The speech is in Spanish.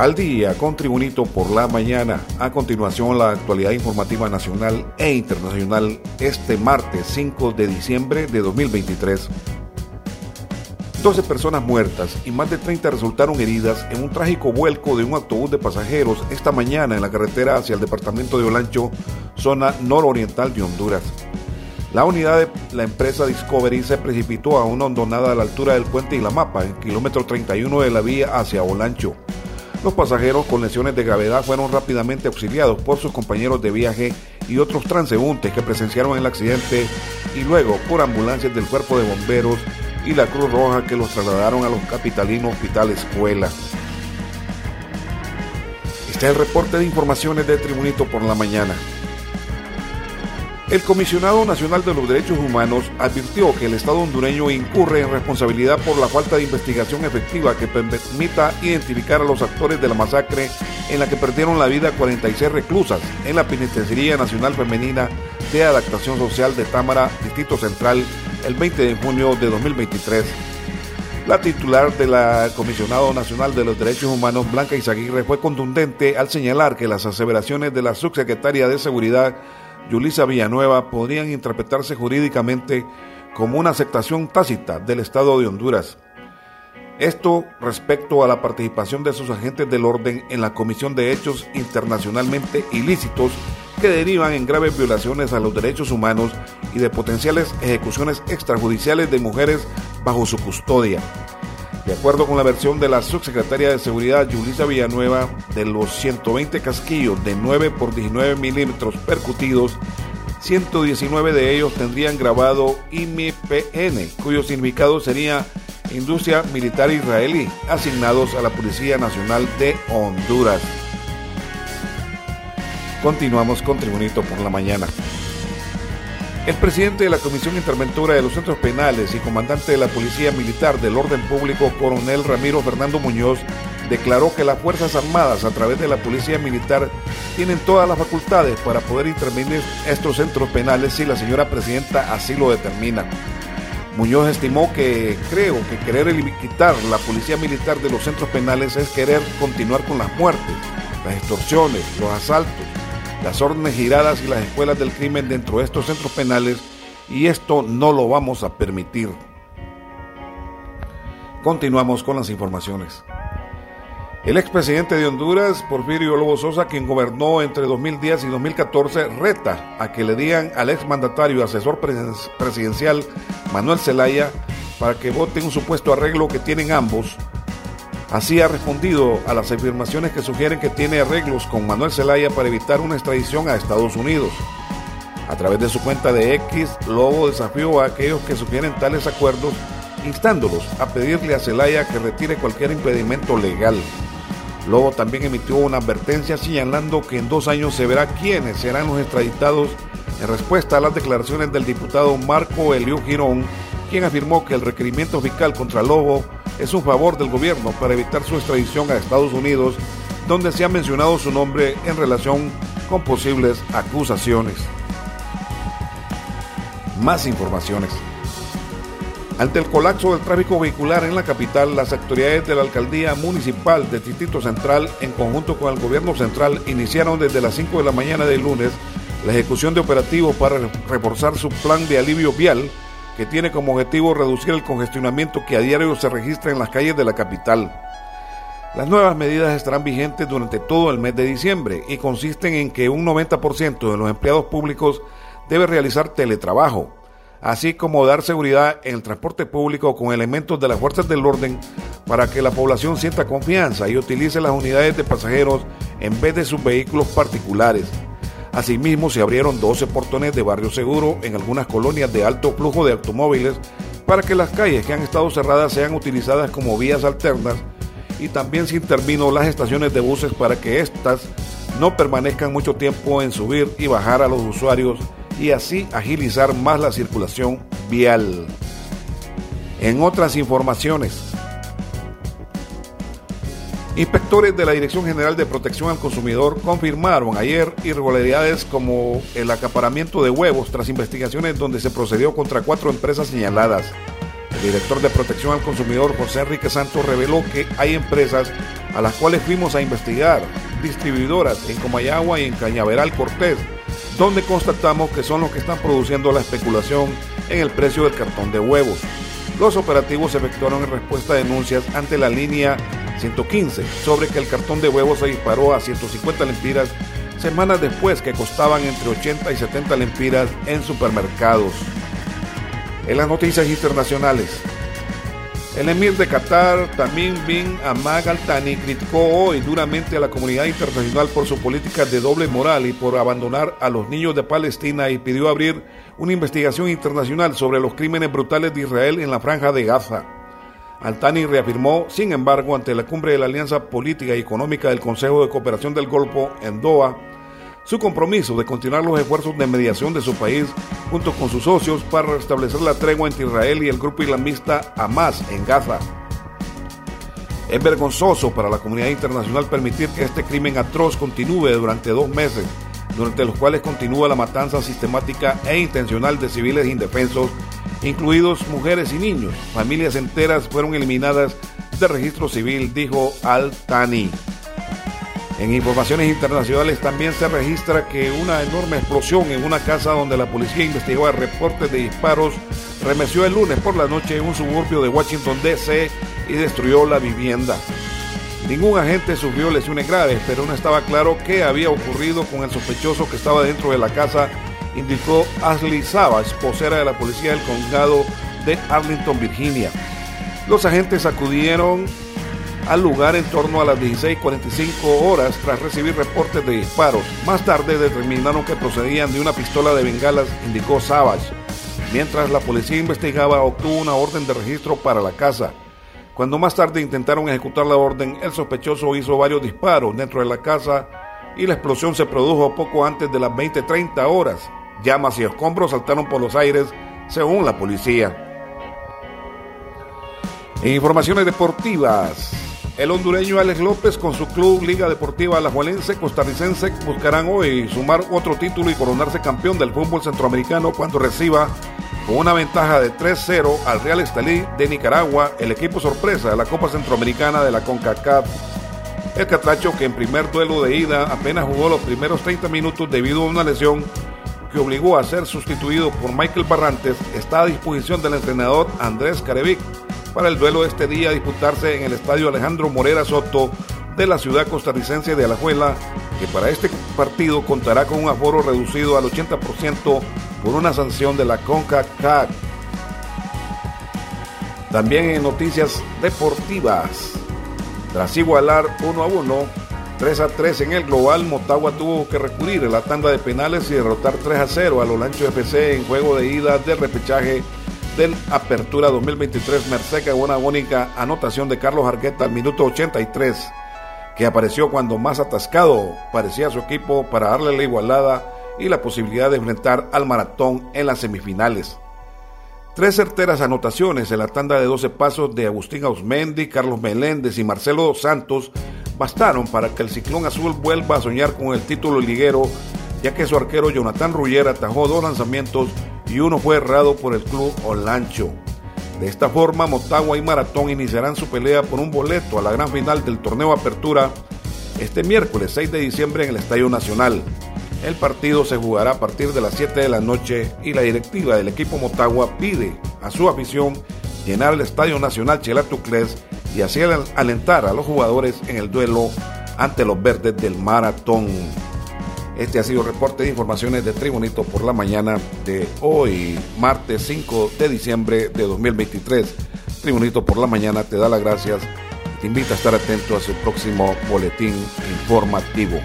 al día con Tribunito por la mañana. A continuación, la actualidad informativa nacional e internacional este martes 5 de diciembre de 2023. 12 personas muertas y más de 30 resultaron heridas en un trágico vuelco de un autobús de pasajeros esta mañana en la carretera hacia el departamento de Olancho, zona nororiental de Honduras. La unidad de la empresa Discovery se precipitó a una hondonada a la altura del puente y la mapa, en kilómetro 31 de la vía hacia Olancho. Los pasajeros con lesiones de gravedad fueron rápidamente auxiliados por sus compañeros de viaje y otros transeúntes que presenciaron el accidente y luego por ambulancias del cuerpo de bomberos y la Cruz Roja que los trasladaron a los capitalinos Hospital Escuela. Este es el reporte de informaciones de Tribunito por la mañana. El Comisionado Nacional de los Derechos Humanos advirtió que el Estado hondureño incurre en responsabilidad por la falta de investigación efectiva que permita identificar a los actores de la masacre en la que perdieron la vida 46 reclusas en la Penitenciaría Nacional Femenina de Adaptación Social de Támara, Distrito Central, el 20 de junio de 2023. La titular de la Comisionado Nacional de los Derechos Humanos, Blanca Izaguirre, fue contundente al señalar que las aseveraciones de la subsecretaria de Seguridad Yulisa Villanueva podrían interpretarse jurídicamente como una aceptación tácita del Estado de Honduras. Esto respecto a la participación de sus agentes del orden en la comisión de hechos internacionalmente ilícitos que derivan en graves violaciones a los derechos humanos y de potenciales ejecuciones extrajudiciales de mujeres bajo su custodia. De acuerdo con la versión de la subsecretaria de Seguridad Yulisa Villanueva, de los 120 casquillos de 9 por 19 milímetros percutidos, 119 de ellos tendrían grabado IMPN, cuyo significado sería Industria Militar Israelí, asignados a la Policía Nacional de Honduras. Continuamos con Tribunito por la mañana. El presidente de la Comisión Interventora de los Centros Penales y comandante de la Policía Militar del Orden Público, coronel Ramiro Fernando Muñoz, declaró que las Fuerzas Armadas, a través de la Policía Militar, tienen todas las facultades para poder intervenir estos centros penales si la señora presidenta así lo determina. Muñoz estimó que creo que querer quitar la policía militar de los centros penales es querer continuar con las muertes, las extorsiones, los asaltos, las órdenes giradas y las escuelas del crimen dentro de estos centros penales y esto no lo vamos a permitir. Continuamos con las informaciones. El expresidente de Honduras, Porfirio Lobo Sosa, quien gobernó entre 2010 y 2014, reta a que le digan al exmandatario asesor presidencial Manuel Zelaya para que vote un supuesto arreglo que tienen ambos Así ha respondido a las afirmaciones que sugieren que tiene arreglos con Manuel Zelaya para evitar una extradición a Estados Unidos. A través de su cuenta de X, Lobo desafió a aquellos que sugieren tales acuerdos, instándolos a pedirle a Zelaya que retire cualquier impedimento legal. Lobo también emitió una advertencia señalando que en dos años se verá quiénes serán los extraditados en respuesta a las declaraciones del diputado Marco Elio Girón, quien afirmó que el requerimiento fiscal contra Lobo es un favor del gobierno para evitar su extradición a Estados Unidos, donde se ha mencionado su nombre en relación con posibles acusaciones. Más informaciones. Ante el colapso del tráfico vehicular en la capital, las autoridades de la alcaldía municipal del Distrito Central, en conjunto con el gobierno central, iniciaron desde las 5 de la mañana del lunes la ejecución de operativos para reforzar su plan de alivio vial que tiene como objetivo reducir el congestionamiento que a diario se registra en las calles de la capital. Las nuevas medidas estarán vigentes durante todo el mes de diciembre y consisten en que un 90% de los empleados públicos debe realizar teletrabajo, así como dar seguridad en el transporte público con elementos de las fuerzas del orden para que la población sienta confianza y utilice las unidades de pasajeros en vez de sus vehículos particulares. Asimismo, se abrieron 12 portones de barrio seguro en algunas colonias de alto flujo de automóviles para que las calles que han estado cerradas sean utilizadas como vías alternas y también se intervino las estaciones de buses para que éstas no permanezcan mucho tiempo en subir y bajar a los usuarios y así agilizar más la circulación vial. En otras informaciones, Inspectores de la Dirección General de Protección al Consumidor confirmaron ayer irregularidades como el acaparamiento de huevos tras investigaciones donde se procedió contra cuatro empresas señaladas. El director de protección al consumidor José Enrique Santos reveló que hay empresas a las cuales fuimos a investigar, distribuidoras en Comayagua y en Cañaveral Cortés, donde constatamos que son los que están produciendo la especulación en el precio del cartón de huevos. Los operativos efectuaron en respuesta a denuncias ante la línea 115 sobre que el cartón de huevos se disparó a 150 lempiras semanas después que costaban entre 80 y 70 lempiras en supermercados. En las noticias internacionales, el emir de Qatar, Tamim bin Ahmad Al Thani, criticó hoy duramente a la comunidad internacional por su política de doble moral y por abandonar a los niños de Palestina y pidió abrir una investigación internacional sobre los crímenes brutales de Israel en la franja de Gaza. Altani reafirmó, sin embargo, ante la cumbre de la Alianza Política y Económica del Consejo de Cooperación del Golfo en Doha, su compromiso de continuar los esfuerzos de mediación de su país junto con sus socios para restablecer la tregua entre Israel y el grupo islamista Hamas en Gaza. Es vergonzoso para la comunidad internacional permitir que este crimen atroz continúe durante dos meses, durante los cuales continúa la matanza sistemática e intencional de civiles indefensos, incluidos mujeres y niños. Familias enteras fueron eliminadas del registro civil, dijo Al-Tani. En informaciones internacionales también se registra que una enorme explosión en una casa donde la policía investigaba reportes de disparos remeció el lunes por la noche en un suburbio de Washington DC y destruyó la vivienda. Ningún agente sufrió lesiones graves, pero no estaba claro qué había ocurrido con el sospechoso que estaba dentro de la casa, indicó Ashley Savage, vocera de la policía del condado de Arlington, Virginia. Los agentes acudieron al lugar en torno a las 16.45 horas tras recibir reportes de disparos. Más tarde determinaron que procedían de una pistola de bengalas, indicó Savage. Mientras la policía investigaba, obtuvo una orden de registro para la casa. Cuando más tarde intentaron ejecutar la orden, el sospechoso hizo varios disparos dentro de la casa y la explosión se produjo poco antes de las 20.30 horas. Llamas y escombros saltaron por los aires, según la policía. Informaciones deportivas, el hondureño Alex López con su club Liga Deportiva Alajuelense costarricense buscarán hoy sumar otro título y coronarse campeón del fútbol centroamericano cuando reciba con una ventaja de 3-0 al Real Estelí de Nicaragua, el equipo sorpresa de la Copa Centroamericana de la CONCACAF. El Catracho, que en primer duelo de ida apenas jugó los primeros 30 minutos debido a una lesión que obligó a ser sustituido por Michael Barrantes, está a disposición del entrenador Andrés Carevic para el duelo este día disputarse en el estadio Alejandro Morera Soto de la ciudad costarricense de Alajuela, que para este partido contará con un aforo reducido al 80% por una sanción de la CONCACAF. También en noticias deportivas, tras igualar 1 a 1, 3 a 3 en el global, Motagua tuvo que recurrir a la tanda de penales y derrotar 3 a 0 a Olancho FC en juego de ida del repechaje del Apertura 2023 Merceca una única anotación de Carlos Argueta al minuto 83, que apareció cuando más atascado parecía su equipo para darle la igualada y la posibilidad de enfrentar al maratón en las semifinales. Tres certeras anotaciones en la tanda de 12 pasos de Agustín Ausmendi, Carlos Meléndez y Marcelo Santos bastaron para que el Ciclón Azul vuelva a soñar con el título liguero, ya que su arquero Jonathan Rullera atajó dos lanzamientos y uno fue errado por el club Olancho. De esta forma, Motagua y Maratón iniciarán su pelea por un boleto a la gran final del torneo Apertura este miércoles 6 de diciembre en el Estadio Nacional. El partido se jugará a partir de las 7 de la noche y la directiva del equipo Motagua pide a su afición llenar el Estadio Nacional Chelatucles y así alentar a los jugadores en el duelo ante los verdes del maratón. Este ha sido el reporte de informaciones de Tribunito por la mañana de hoy, martes 5 de diciembre de 2023. Tribunito por la mañana te da las gracias. Te invita a estar atento a su próximo boletín informativo.